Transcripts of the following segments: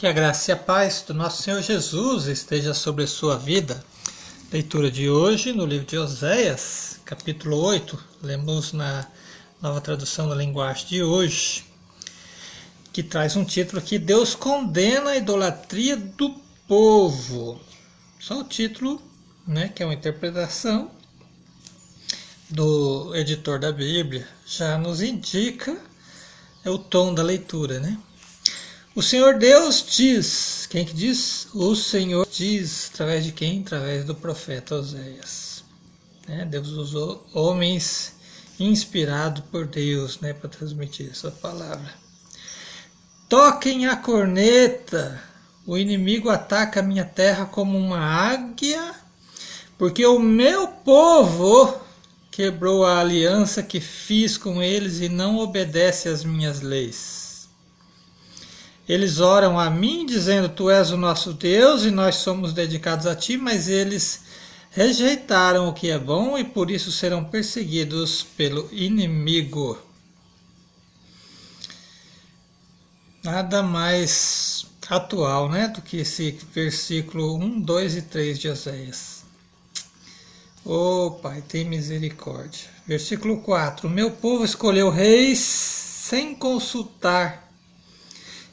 Que a graça e a paz do nosso Senhor Jesus esteja sobre a sua vida. Leitura de hoje no livro de Oséias, capítulo 8. Lemos na nova tradução da linguagem de hoje, que traz um título aqui: Deus condena a idolatria do povo. Só o título, né, que é uma interpretação do editor da Bíblia, já nos indica é o tom da leitura, né? O Senhor Deus diz, quem que diz? O Senhor diz, através de quem? Através do profeta Oséias. Né? Deus usou homens inspirados por Deus né, para transmitir sua palavra. Toquem a corneta, o inimigo ataca a minha terra como uma águia, porque o meu povo quebrou a aliança que fiz com eles e não obedece às minhas leis. Eles oram a mim, dizendo: Tu és o nosso Deus e nós somos dedicados a ti, mas eles rejeitaram o que é bom e por isso serão perseguidos pelo inimigo. Nada mais atual né, do que esse versículo 1, 2 e 3 de Oséias. Oh Pai, tem misericórdia. Versículo 4: O meu povo escolheu reis sem consultar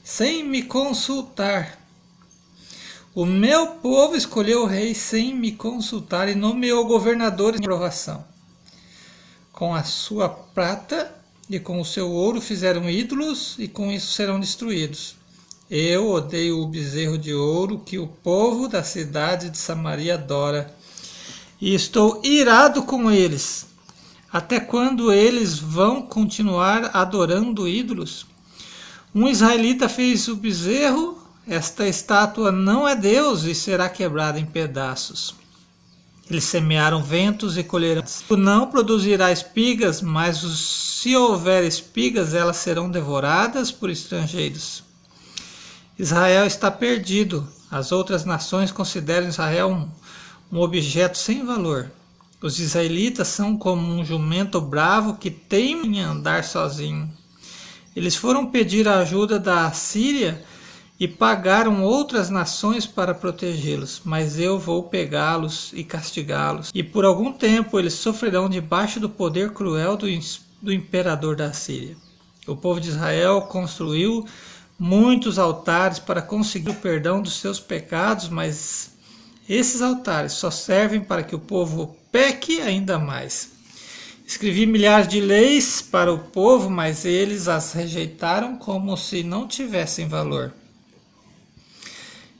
sem me consultar. O meu povo escolheu o rei sem me consultar e nomeou governadores em aprovação. Com a sua prata e com o seu ouro fizeram ídolos e com isso serão destruídos. Eu odeio o bezerro de ouro que o povo da cidade de Samaria adora e estou irado com eles. Até quando eles vão continuar adorando ídolos? Um israelita fez o bezerro, esta estátua não é Deus e será quebrada em pedaços. Eles semearam ventos e colherão. Não produzirá espigas, mas se houver espigas, elas serão devoradas por estrangeiros. Israel está perdido. As outras nações consideram Israel um, um objeto sem valor. Os israelitas são como um jumento bravo que teima em andar sozinho. Eles foram pedir a ajuda da Síria e pagaram outras nações para protegê-los, mas eu vou pegá-los e castigá-los. E por algum tempo eles sofrerão debaixo do poder cruel do, do imperador da Síria. O povo de Israel construiu muitos altares para conseguir o perdão dos seus pecados, mas esses altares só servem para que o povo peque ainda mais. Escrevi milhares de leis para o povo, mas eles as rejeitaram como se não tivessem valor.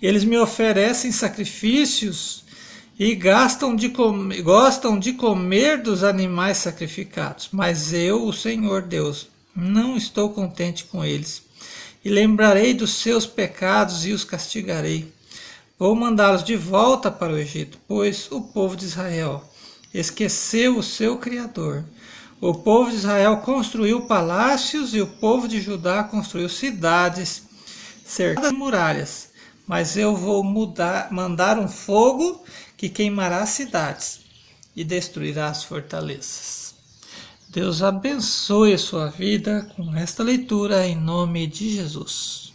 Eles me oferecem sacrifícios e gastam de gostam de comer dos animais sacrificados, mas eu, o Senhor Deus, não estou contente com eles. E lembrarei dos seus pecados e os castigarei. Vou mandá-los de volta para o Egito, pois o povo de Israel esqueceu o seu Criador. O povo de Israel construiu palácios e o povo de Judá construiu cidades cercadas de muralhas. Mas eu vou mudar, mandar um fogo que queimará as cidades e destruirá as fortalezas. Deus abençoe a sua vida com esta leitura em nome de Jesus.